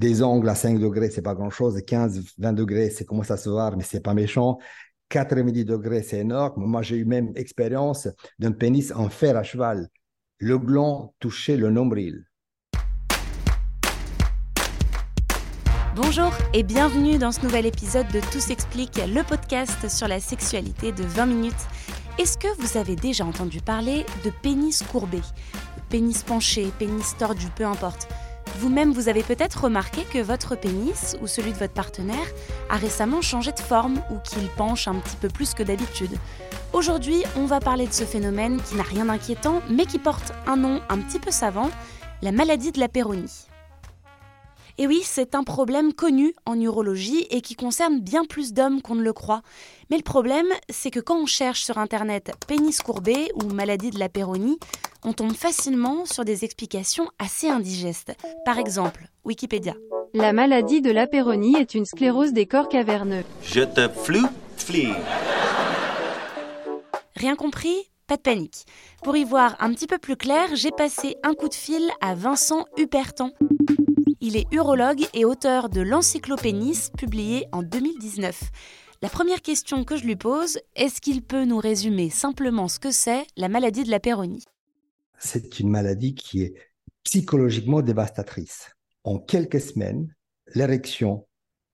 Des angles à 5 degrés, c'est pas grand-chose. 15, 20 degrés, c'est commence à se voir, mais c'est pas méchant. 4,5 degrés, c'est énorme. Moi, j'ai eu même expérience d'un pénis en fer à cheval. Le gland touchait le nombril. Bonjour et bienvenue dans ce nouvel épisode de Tout s'explique, le podcast sur la sexualité de 20 minutes. Est-ce que vous avez déjà entendu parler de pénis courbé? Pénis penché, pénis tordu, peu importe. Vous-même, vous avez peut-être remarqué que votre pénis ou celui de votre partenaire a récemment changé de forme ou qu'il penche un petit peu plus que d'habitude. Aujourd'hui, on va parler de ce phénomène qui n'a rien d'inquiétant mais qui porte un nom un petit peu savant, la maladie de la péronie. Et oui, c'est un problème connu en urologie et qui concerne bien plus d'hommes qu'on ne le croit. Mais le problème, c'est que quand on cherche sur Internet pénis courbé ou maladie de la péronie, on tombe facilement sur des explications assez indigestes. Par exemple, Wikipédia. La maladie de la péronie est une sclérose des corps caverneux. Je te flou, flie. Rien compris? Pas de panique. Pour y voir un petit peu plus clair, j'ai passé un coup de fil à Vincent Hupertan. Il est urologue et auteur de l'Encyclopénis, publié en 2019. La première question que je lui pose, est-ce qu'il peut nous résumer simplement ce que c'est la maladie de la péronie? C'est une maladie qui est psychologiquement dévastatrice. En quelques semaines, l'érection,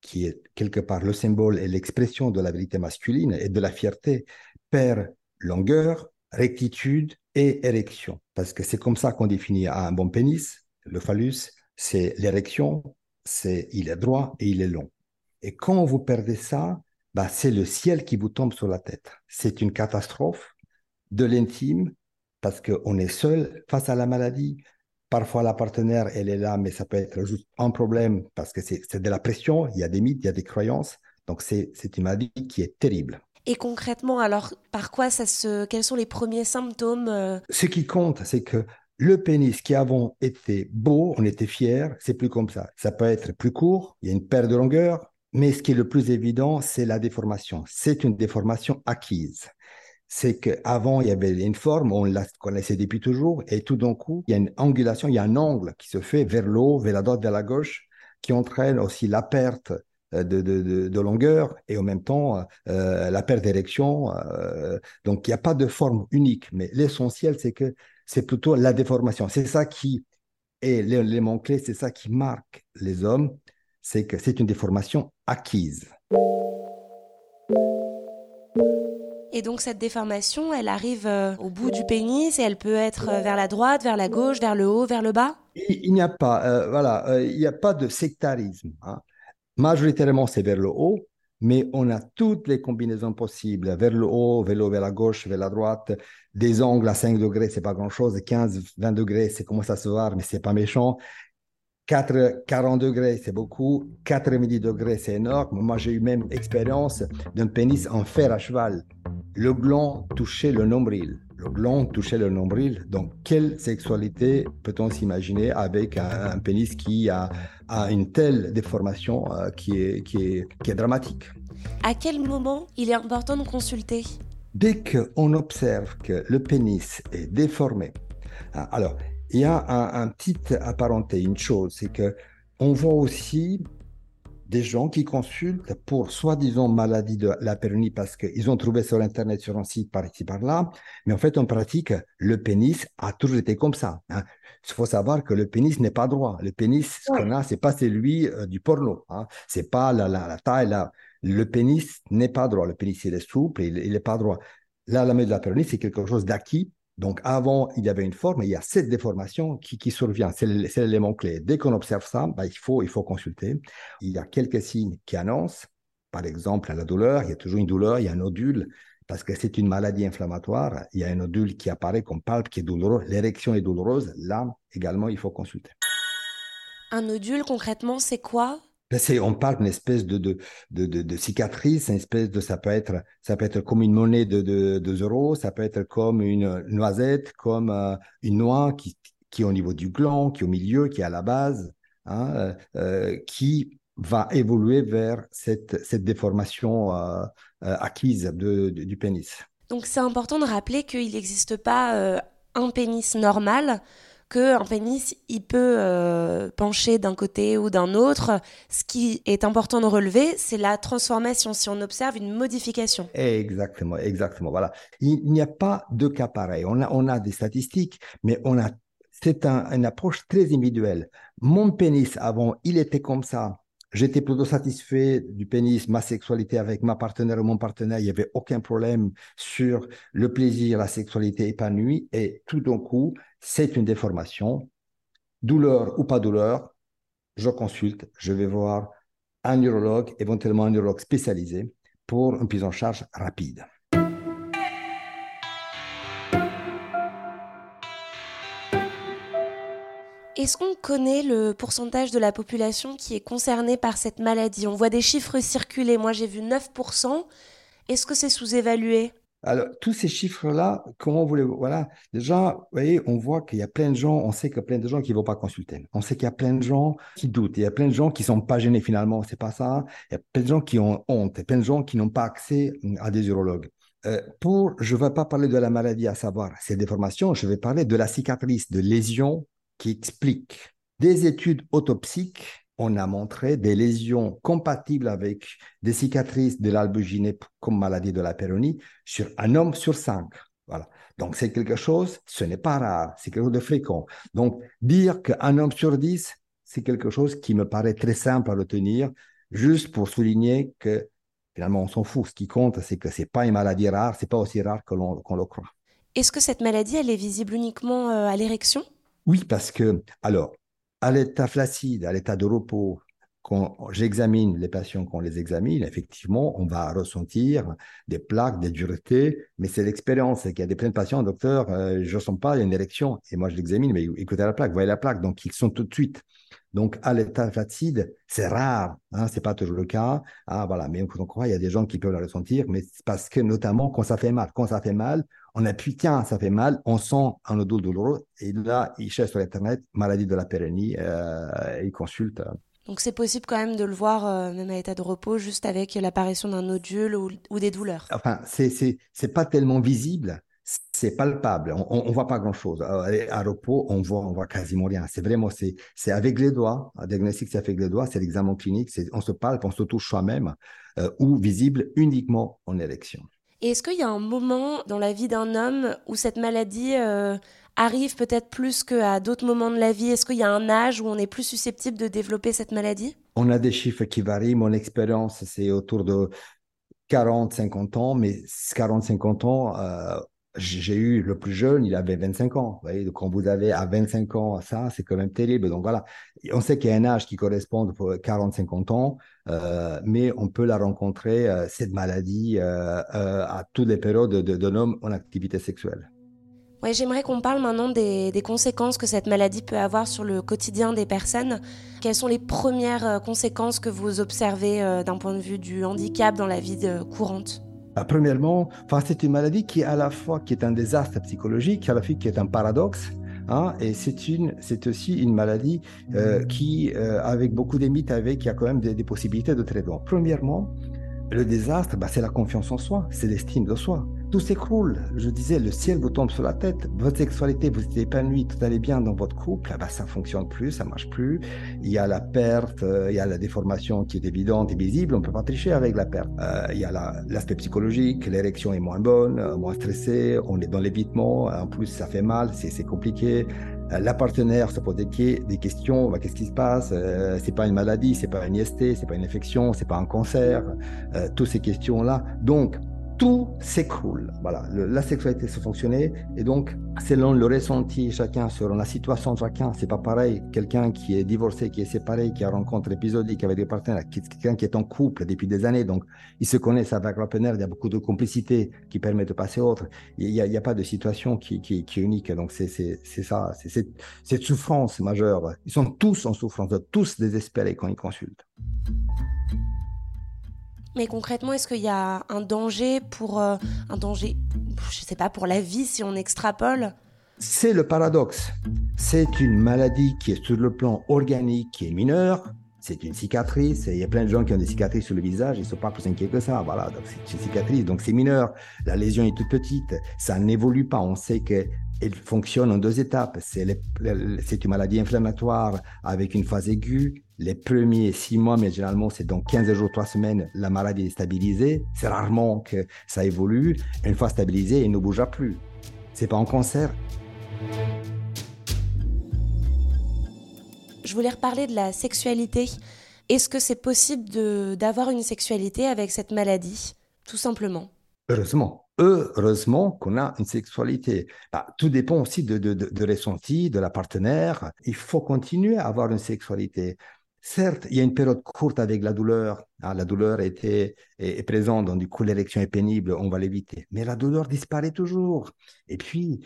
qui est quelque part le symbole et l'expression de la vérité masculine et de la fierté, perd longueur, rectitude et érection. Parce que c'est comme ça qu'on définit un bon pénis, le phallus, c'est l'érection, c'est il est droit et il est long. Et quand vous perdez ça, bah, c'est le ciel qui vous tombe sur la tête. C'est une catastrophe de l'intime parce qu'on est seul face à la maladie. Parfois, la partenaire, elle est là, mais ça peut être juste un problème parce que c'est de la pression, il y a des mythes, il y a des croyances. Donc, c'est une maladie qui est terrible. Et concrètement, alors, par quoi ça se... Quels sont les premiers symptômes euh? Ce qui compte, c'est que le pénis qui avant était beau, on était fier, c'est plus comme ça. Ça peut être plus court, il y a une perte de longueur, mais ce qui est le plus évident, c'est la déformation. C'est une déformation acquise. C'est qu'avant, il y avait une forme, on la connaissait depuis toujours, et tout d'un coup, il y a une angulation, il y a un angle qui se fait vers le haut, vers la droite, vers la gauche, qui entraîne aussi la perte euh, de, longueur et en même temps euh, la perte d'érection. Euh, donc, il n'y a pas de forme unique, mais l'essentiel, c'est que c'est plutôt la déformation. C'est ça qui est l'élément clé, c'est ça qui marque les hommes, c'est que c'est une déformation acquise. Et donc cette déformation, elle arrive euh, au bout du pénis et elle peut être euh, vers la droite, vers la gauche, vers le haut, vers le bas? Il, n'y a pas, euh, voilà, il n'y a pas de sectarisme. Hein. Majoritairement, c'est vers le haut, mais on a toutes les combinaisons possibles, vers le haut, vers le vers la gauche, vers la droite, des angles à 5 degrés, c'est pas grand-chose, 15, 20 degrés, c'est commence à se voir, mais c'est pas méchant. 4, 40 degrés, c'est beaucoup. 4,5 degrés, c'est énorme. Moi, j'ai eu même expérience d'un pénis en fer à cheval. Le gland touchait le nombril. Le gland touchait le nombril. Donc, quelle sexualité peut-on s'imaginer avec un, pénis qui a, a, une telle déformation euh, qui, est, qui, est, qui est dramatique? À quel moment il est important de consulter? Dès qu'on observe que le pénis est déformé, hein, alors il y a un, petit apparenté, une chose, c'est que on voit aussi des gens qui consultent pour soi-disant maladie de la péronie parce qu'ils ont trouvé sur Internet, sur un site par ici, par là. Mais en fait, en pratique, le pénis a toujours été comme ça. Hein. Il faut savoir que le pénis n'est pas droit. Le pénis, ce qu'on a, c'est pas celui euh, du porno. Hein. C'est pas la, la, taille. là. Le pénis n'est pas droit. Le pénis, il est souple, il n'est pas droit. Là, la maladie de la péronie, c'est quelque chose d'acquis donc avant, il y avait une forme, et il y a cette déformation qui, survient. C'est l'élément clé. Dès qu'on observe ça, bah, il, faut, consulter. Il y a quelques signes qui annoncent, par exemple, la douleur, il y a toujours une douleur, il y a un nodule, parce que c'est une maladie inflammatoire. Il y a un nodule qui apparaît comme palpe, qui est douloureux. L'érection est douloureuse. Là, également, il faut consulter. Un nodule, concrètement, c'est quoi? On parle d'une espèce de, cicatrice, une espèce de, ça peut être, ça peut être comme une monnaie de, de, euros, ça peut être comme une noisette, comme euh, une noix qui, qui est au niveau du gland, qui est au milieu, qui est à la base, hein, euh, euh, qui va évoluer vers cette, cette déformation acquise du pénis. Donc c'est important de rappeler qu'il n'existe pas un pénis normal qu'un pénis, il peut euh, pencher d'un côté ou d'un autre. Ce qui est important de relever, c'est la transformation, si on observe une modification. Exactement, exactement. Voilà. Il, n'y a pas de cas pareil. On a, on a des statistiques, mais on a, c'est une approche très individuelle. Mon pénis, avant, il était comme ça. J'étais plutôt satisfait du pénis, ma sexualité avec ma partenaire ou mon partenaire, il n'y avait aucun problème sur le plaisir, la sexualité épanouie. Et tout d'un coup, c'est une déformation, douleur ou pas douleur, je consulte, je vais voir un neurologue, éventuellement un neurologue spécialisé pour une prise en charge rapide. Est-ce qu'on connaît le pourcentage de la population qui est concernée par cette maladie? On voit des chiffres circuler. Moi, j'ai vu 9%. Est-ce que c'est sous-évalué? Alors, tous ces chiffres-là, comment vous les... Voilà, déjà, vous voyez, on voit qu'il y a plein de gens, on sait qu'il y a plein de gens qui ne vont pas consulter. On sait qu'il y a plein de gens qui doutent. Il y a plein de gens qui ne sont pas gênés finalement, c'est pas ça. Il y a plein de gens qui ont honte. Il y a plein de gens qui n'ont pas accès à des urologues. Euh, pour, je ne vais pas parler de la maladie, à savoir ces déformations, je vais parler de la cicatrice, de lésions qui expliquent des études autopsiques on a montré des lésions compatibles avec des cicatrices de l'albuginée comme maladie de la péronie sur un homme sur cinq. Voilà. Donc, c'est quelque chose, ce n'est pas rare, c'est quelque chose de fréquent. Donc, dire qu'un homme sur dix, c'est quelque chose qui me paraît très simple à retenir, juste pour souligner que finalement, on s'en fout. Ce qui compte, c'est que ce n'est pas une maladie rare, ce n'est pas aussi rare que l'on le croit. Est-ce que cette maladie, elle est visible uniquement euh, à l'érection? Oui, parce que, alors, à l'état flaccide, à l'état de repos, quand j'examine les patients, qu'on les examine, effectivement, on va ressentir des plaques, des duretés, mais c'est l'expérience. C'est qu'il y a des plein de patients, docteur, euh, je ne sens pas, il y a une érection. Et moi, je l'examine, mais écoutez la plaque, voyez la plaque. Donc, ils sont tout de suite. Donc, à l'état flaccide, c'est rare, hein, c'est pas toujours le cas. Ah, voilà, mais on croit, il y a des gens qui peuvent la ressentir, mais parce que notamment quand ça fait mal, quand ça fait mal, on appuie, tiens, ça fait mal, on sent un nodule douloureux, et là, il cherche sur Internet, maladie de la pérennie, euh, et il consulte. Donc c'est possible quand même de le voir, euh, même à l'état de repos, juste avec l'apparition d'un nodule ou, ou, des douleurs. Enfin, c'est pas tellement visible, c'est palpable, on ne voit pas grand-chose. Euh, à repos, on voit, on voit quasiment rien. C'est vraiment, c'est avec les doigts, un diagnostic c'est avec les doigts, c'est l'examen clinique, on se palpe, on se touche soi-même, ou visible uniquement en élection. Est-ce qu'il y a un moment dans la vie d'un homme où cette maladie euh, arrive peut-être plus qu'à d'autres moments de la vie? Est-ce qu'il y a un âge où on est plus susceptible de développer cette maladie? On a des chiffres qui varient. Mon expérience, c'est autour de 40-50 ans, mais 40-50 ans, euh, j'ai eu le plus jeune, il avait 25 ans. Voyez, quand vous avez à 25 ans ça, c'est quand même terrible. Donc voilà, on sait qu'il y a un âge qui correspond pour 40-50 ans, euh, mais on peut la rencontrer, euh, cette maladie, euh, à toutes les périodes d'un homme en activité sexuelle. Ouais, j'aimerais qu'on parle maintenant des, conséquences que cette maladie peut avoir sur le quotidien des personnes. Quelles sont les premières conséquences que vous observez d'un point de vue du handicap dans la vie courante? Bah, premièrement, c'est une maladie qui est à la fois qui est un désastre psychologique, à la fois qui est un paradoxe. Hein, et c'est une, c'est aussi une maladie euh, qui, euh, avec beaucoup de mythes, avec, il y a quand même des, des possibilités de traitement. Premièrement, le désastre, bah, c'est la confiance en soi, c'est l'estime de soi. Tout s'écroule. Je disais, le ciel vous tombe sur la tête. Votre sexualité, vous êtes épanoui, tout allait bien dans votre couple. Bah, ça fonctionne plus, ça marche plus. Il y a la perte, euh, il y a la déformation qui est évidente et visible. On peut pas tricher avec la perte. Euh, il y a l'aspect psychologique. L'érection est moins bonne, euh, moins stressée. On est dans l'évitement. En plus, ça fait mal, c'est compliqué. Euh, la partenaire se pose des, questions, bah, qu'est-ce qui se passe? Euh, C'est pas une maladie, c'est pas une IST, c'est pas une infection, c'est pas un cancer, euh, toutes ces questions-là. Donc, tout s'écroule. Voilà, la sexualité se fonctionnait et donc selon le ressenti chacun, selon la situation de chacun, c'est pas pareil. Quelqu'un qui est divorcé, qui est séparé, qui a rencontre épisodique avec des partenaires, quelqu'un qui est en couple depuis des années, donc ils se connaissent avec leur partenaire, il y a beaucoup de complicité qui permet de passer autre. Il n'y a, pas de situation qui, qui, est unique. Donc c'est ça, c'est cette souffrance majeure. Ils sont tous en souffrance, tous désespérés quand ils consultent. Mais concrètement, est-ce qu'il y a un danger pour euh, un danger, je sais pas, pour la vie si on extrapole? C'est le paradoxe. C'est une maladie qui est sur le plan organique qui est mineure. C'est une cicatrice. il y a plein de gens qui ont des cicatrices sur le visage. Ils ne sont pas plus inquiets que ça. Voilà. C'est une cicatrice. Donc c'est mineur. La lésion est toute petite. Ça n'évolue pas. On sait que elle fonctionne en deux étapes. C'est une maladie inflammatoire avec une phase aiguë. Les premiers six mois, mais généralement, c'est dans 15 jours, trois semaines, la maladie est stabilisée. C'est rarement que ça évolue. Une fois stabilisée, elle ne bougera plus. C'est pas un cancer. Je voulais reparler de la sexualité. Est-ce que c'est possible d'avoir une sexualité avec cette maladie, tout simplement? Heureusement heureusement qu'on a une sexualité. Bah, tout dépend aussi de, de, de, ressenti, de la partenaire. Il faut continuer à avoir une sexualité. Certes, il y a une période courte avec la douleur. Ah, la douleur était, est, présente, donc du coup l'érection est pénible, on va l'éviter. Mais la douleur disparaît toujours. Et puis,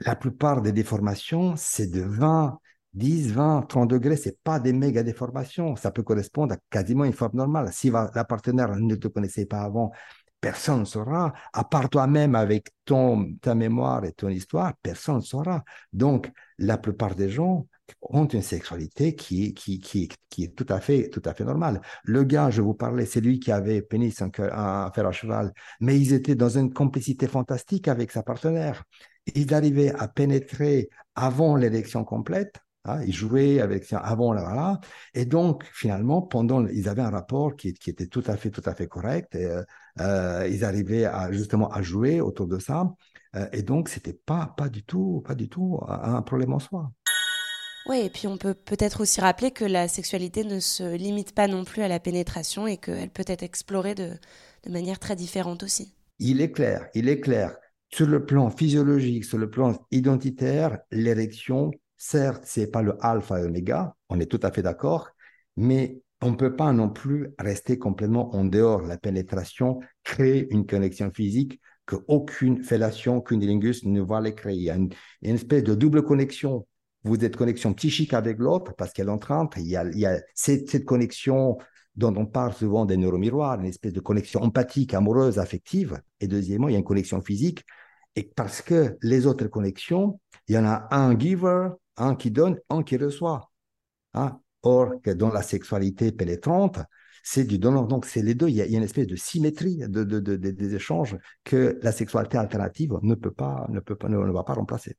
la plupart des déformations, c'est de 20, 10, 20, 30 degrés, c'est pas des méga déformations. Ça peut correspondre à quasiment une forme normale. Si la partenaire ne te connaissait pas avant, personne ne saura, à part toi-même avec ton, ta mémoire et ton histoire, personne ne saura. Donc, la plupart des gens ont une sexualité qui, qui, qui, qui est tout à, fait, tout à fait normale. Le gars, je vous parlais, c'est lui qui avait pénis un, un, fer à cheval, mais ils étaient dans une complicité fantastique avec sa partenaire. Ils arrivaient à pénétrer avant l'élection complète, Hein, ils jouaient avec avant là, voilà. Et donc finalement, pendant, ils avaient un rapport qui, était tout à fait, tout à fait correct. Euh, euh ils arrivaient à, justement à jouer autour de ça. Euh, et donc c'était pas, pas du tout, pas du tout un problème en soi. Oui, et puis on peut peut-être aussi rappeler que la sexualité ne se limite pas non plus à la pénétration et qu'elle peut être explorée de, manière très différente aussi. Il est clair, il est clair. Sur le plan physiologique, sur le plan identitaire, l'érection Certes, c'est pas le alpha et oméga, on est tout à fait d'accord, mais on ne peut pas non plus rester complètement en dehors. La pénétration crée une connexion physique qu'aucune fellation, qu'une lingus ne va les créer. Il y a une, espèce de double connexion. Vous êtes connexion psychique avec l'autre parce qu'elle train, il y a, il y a cette, cette, connexion dont on parle souvent des neuromiroirs, une espèce de connexion empathique, amoureuse, affective. Et deuxièmement, il y a une connexion physique. Et parce que les autres connexions, il y en a un giver, un qui donne, un qui reçoit. Hein? Or, que dans la sexualité pénétrante, c'est du donnant. Donc, c'est les deux. Il y, a, une espèce de symétrie de, des échanges que la sexualité alternative ne peut pas, ne peut pas, ne, va pas remplacer.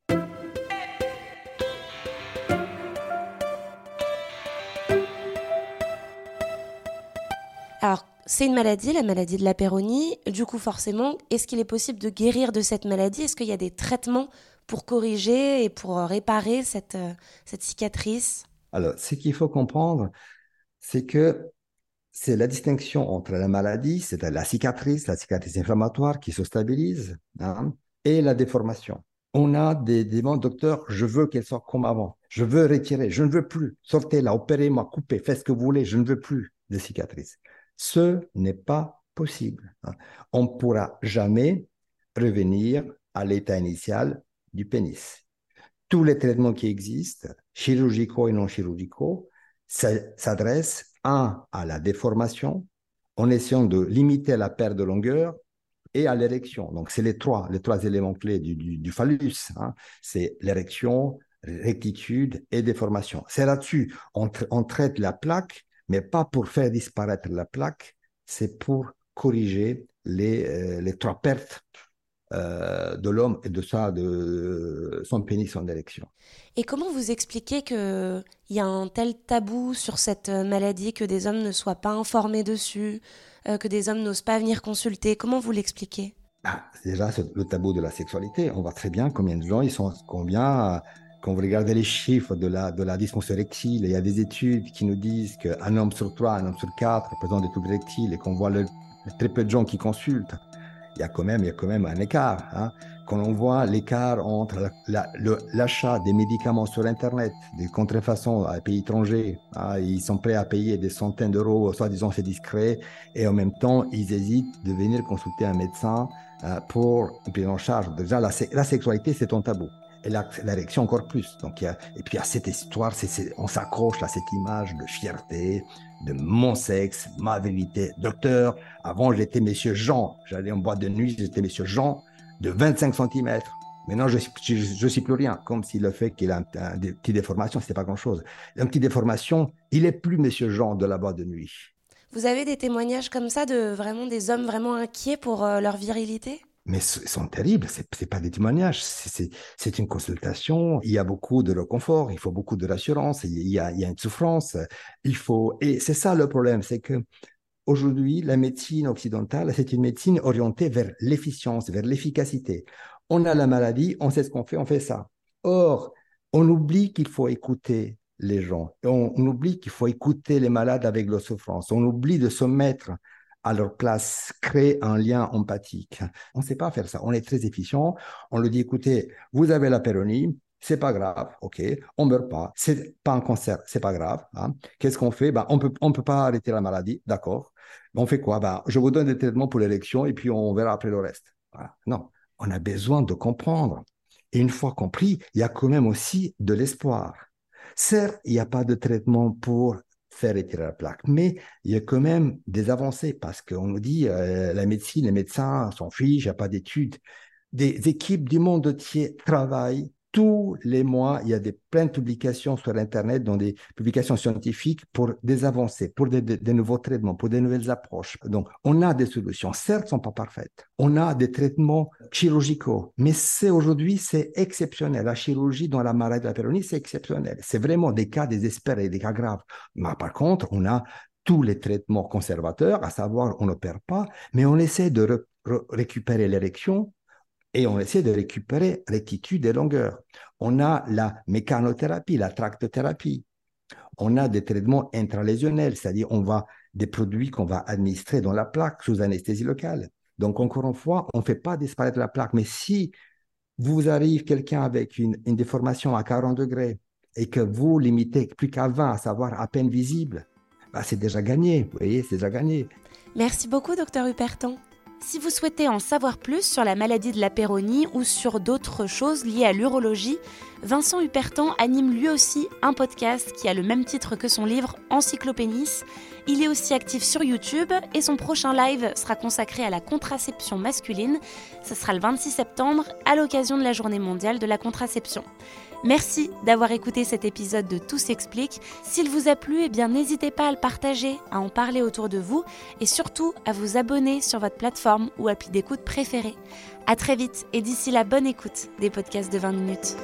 C'est une maladie, la maladie de la péronie. Du coup, forcément, est-ce qu'il est possible de guérir de cette maladie? Est-ce qu'il y a des traitements pour corriger et pour réparer cette, euh, cette cicatrice? Alors, ce qu'il faut comprendre, c'est que c'est la distinction entre la maladie, c'est la cicatrice, la cicatrice inflammatoire qui se stabilise, hein, et la déformation. On a des demandes, docteur, je veux qu'elle soit comme avant. Je veux retirer, je ne veux plus. Sortez-la, opérez-moi, coupez, faites ce que vous voulez, je ne veux plus de cicatrices. Ce n'est pas possible. On ne pourra jamais revenir à l'état initial du pénis. Tous les traitements qui existent, chirurgicaux et non chirurgicaux, s'adressent, un, à la déformation, en essayant de limiter la perte de longueur, et à l'érection. Donc, c'est les trois, les trois éléments clés du, phallus. Hein. C'est l'érection, rectitude et déformation. C'est là-dessus. On, traite la plaque, mais pas pour faire disparaître la plaque, c'est pour corriger les, euh, les trois pertes euh, de l'homme et de ça, de son pénis en élection. Et comment vous expliquez qu'il y a un tel tabou sur cette maladie, que des hommes ne soient pas informés dessus, euh, que des hommes n'osent pas venir consulter? Comment vous l'expliquez? Ah, Déjà, le tabou de la sexualité. On voit très bien combien de gens, ils sont combien quand vous regardez les chiffres de la, dysfonction érectile, il y a des études qui nous disent qu'un homme sur trois, un homme sur quatre présente des troubles érectiles et qu'on voit très peu de gens qui consultent. il y a quand même, un écart. Hein. Quand on voit l'écart entre l'achat des médicaments sur Internet, des contrefaçons à pays étrangers, hein, ils sont prêts à payer des centaines d'euros, disant c'est discret, et en même temps, ils hésitent de venir consulter un médecin euh, pour une prise en charge. Déjà, la sexualité, c'est un tabou et l'érection encore plus. Donc, et puis il y a cette histoire, on s'accroche à cette image de fierté, de mon sexe, ma vérité. Docteur, avant j'étais Monsieur Jean, j'allais en boîte de nuit, j'étais Monsieur Jean de 25 cm. Maintenant, je ne suis plus rien, comme si le fait qu'il a un, des petites déformations, ce pas grand-chose. Un petit déformation, il est plus Monsieur Jean de la boîte de nuit. Vous avez des témoignages comme ça de vraiment des hommes vraiment inquiets pour euh, leur virilité? Mais sont terribles. Ce n'est pas des témoignages, c'est une consultation. Il y a beaucoup de reconfort, il faut beaucoup de rassurance, il y a, une souffrance. Il faut et c'est ça le problème, c'est que aujourd'hui la médecine occidentale, c'est une médecine orientée vers l'efficience, vers l'efficacité. On a la maladie, on sait ce qu'on fait, on fait ça. Or, on oublie qu'il faut écouter les gens. On oublie qu'il faut écouter les malades avec leur souffrance. On oublie de se mettre à leur place, créer un lien empathique. On ne sait pas faire ça. On est très efficient. On le dit, écoutez, vous avez la péronie, c'est pas grave, ok, on meurt pas, c'est pas un cancer, c'est pas grave. Hein. Qu'est-ce qu'on fait? Ben, On peut, on peut pas arrêter la maladie, d'accord. On fait quoi? Ben, Je vous donne des traitements pour l'élection et puis on verra après le reste. Non, on a besoin de comprendre. Et une fois compris, il y a quand même aussi de l'espoir. Certes, il n'y a pas de traitement pour faire retirer la plaque. Mais il y a quand même des avancées parce qu'on nous dit euh, la médecine, les médecins s'en il n'y a pas d'études. Des équipes du monde entier travaillent tous les mois, il y a des, plein de publications sur Internet, dans des publications scientifiques pour des avancées, pour des, nouveaux traitements, pour des nouvelles approches. Donc, on a des solutions. Certes, elles ne sont pas parfaites. On a des traitements chirurgicaux, mais c'est aujourd'hui, c'est exceptionnel. La chirurgie dans la maladie de la péronie, c'est exceptionnel. C'est vraiment des cas désespérés, des cas graves. Mais par contre, on a tous les traitements conservateurs, à savoir, on n'opère pas, mais on essaie de récupérer l'érection et on essaie de récupérer rectitude et longueur. On a la mécanothérapie, la tractothérapie. On a des traitements intralésionnels, c'est-à-dire on va des produits qu'on va administrer dans la plaque sous anesthésie locale. Donc encore une fois, on ne fait pas disparaître la plaque, mais si vous arrive quelqu'un avec une, déformation à 40 degrés et que vous limitez plus qu'à 20, à savoir à peine visible, bah c'est déjà gagné, vous voyez, c'est déjà gagné. Merci beaucoup, docteur Huperton. Si vous souhaitez en savoir plus sur la maladie de la péronie ou sur d'autres choses liées à l'urologie, Vincent Hupertan anime lui aussi un podcast qui a le même titre que son livre Encyclopénis. Il est aussi actif sur YouTube et son prochain live sera consacré à la contraception masculine. Ce sera le 26 septembre à l'occasion de la journée mondiale de la contraception. Merci d'avoir écouté cet épisode de Tout s'explique. S'il vous a plu, eh bien n'hésitez pas à le partager, à en parler autour de vous et surtout à vous abonner sur votre plateforme ou appli d'écoute préférée. À très vite et d'ici la bonne écoute des podcasts de 20 minutes.